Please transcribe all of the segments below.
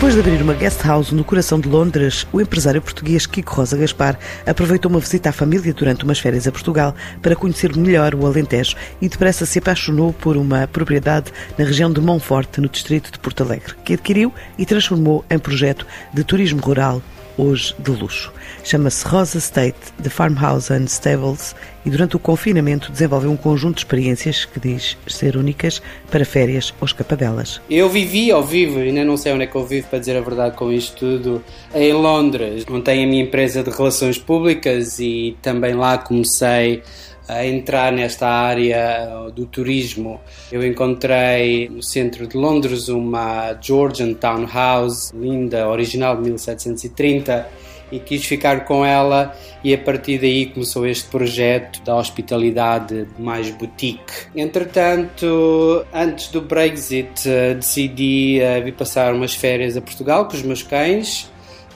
Depois de abrir uma guest house no coração de Londres, o empresário português Kiko Rosa Gaspar aproveitou uma visita à família durante umas férias a Portugal para conhecer melhor o Alentejo e depressa se apaixonou por uma propriedade na região de Monforte, no distrito de Porto Alegre, que adquiriu e transformou em projeto de turismo rural hoje de luxo. Chama-se Rosa State The Farmhouse and Stables e durante o confinamento desenvolveu um conjunto de experiências que diz ser únicas para férias ou escapadelas. Eu vivi ao vivo, ainda não sei onde é que eu vivo para dizer a verdade com isto tudo, em Londres. Montei a minha empresa de relações públicas e também lá comecei a entrar nesta área do turismo. Eu encontrei no centro de Londres uma Georgian Townhouse, linda, original de 1730, e quis ficar com ela e a partir daí começou este projeto da hospitalidade mais boutique. Entretanto, antes do Brexit, decidi eh, vir passar umas férias a Portugal com os meus cães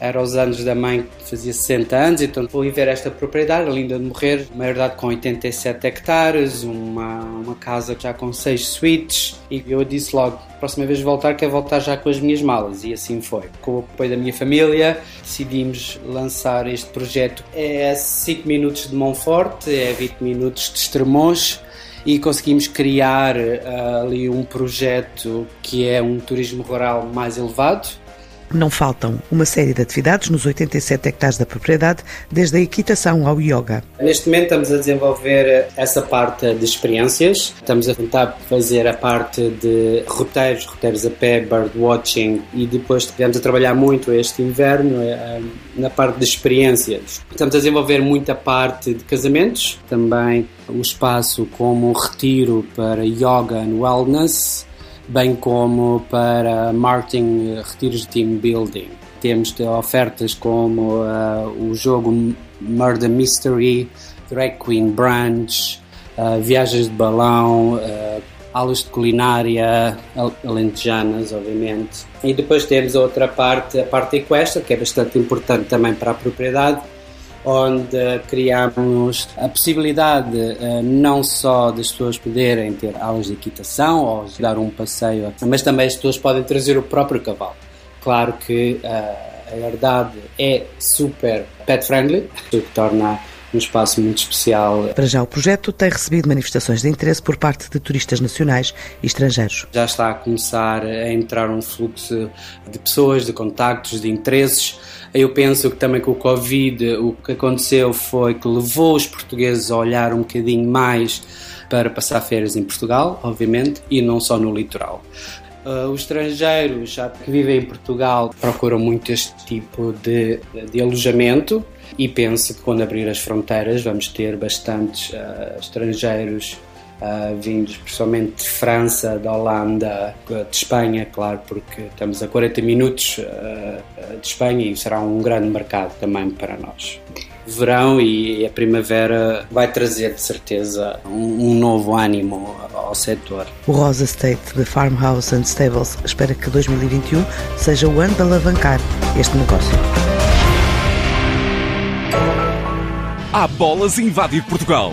era os anos da mãe fazia 60 anos, então fui ver esta propriedade, linda de morrer, uma herdade com 87 hectares, uma, uma casa já com 6 suítes, e eu disse logo, próxima vez voltar, quero voltar já com as minhas malas, e assim foi. Com o apoio da minha família, decidimos lançar este projeto. É 5 minutos de Monforte, é 20 minutos de Estremoz, e conseguimos criar uh, ali um projeto que é um turismo rural mais elevado, não faltam uma série de atividades nos 87 hectares da propriedade, desde a equitação ao yoga. Neste momento estamos a desenvolver essa parte de experiências, estamos a tentar fazer a parte de roteiros, roteiros a pé, birdwatching e depois estivemos a trabalhar muito este inverno eh, na parte de experiências. Estamos a desenvolver muita parte de casamentos, também um espaço como um retiro para yoga and wellness, bem como para marketing, retiros de team building. Temos ofertas como uh, o jogo Murder Mystery, Drag Queen Brunch, uh, viagens de balão, uh, aulas de culinária alentejanas, obviamente. E depois temos a outra parte, a parte equestre, que é bastante importante também para a propriedade, onde criamos a possibilidade uh, não só das pessoas poderem ter aulas de equitação ou dar um passeio, mas também as pessoas podem trazer o próprio cavalo. Claro que uh, a herdade é super pet friendly, o que torna um espaço muito especial. Para já, o projeto tem recebido manifestações de interesse por parte de turistas nacionais e estrangeiros. Já está a começar a entrar um fluxo de pessoas, de contactos, de interesses. Eu penso que também com o Covid o que aconteceu foi que levou os portugueses a olhar um bocadinho mais para passar férias em Portugal, obviamente, e não só no litoral. Uh, os estrangeiros que vivem em Portugal procuram muito este tipo de, de alojamento e penso que quando abrir as fronteiras vamos ter bastantes uh, estrangeiros uh, vindos principalmente de França, da Holanda, de Espanha, claro, porque estamos a 40 minutos de Espanha e será um grande mercado também para nós. Verão e a primavera vai trazer de certeza um, um novo ânimo ao setor. O Rosa State de Farmhouse and Stables espera que 2021 seja o ano de alavancar este negócio. Há bolas invadir Portugal.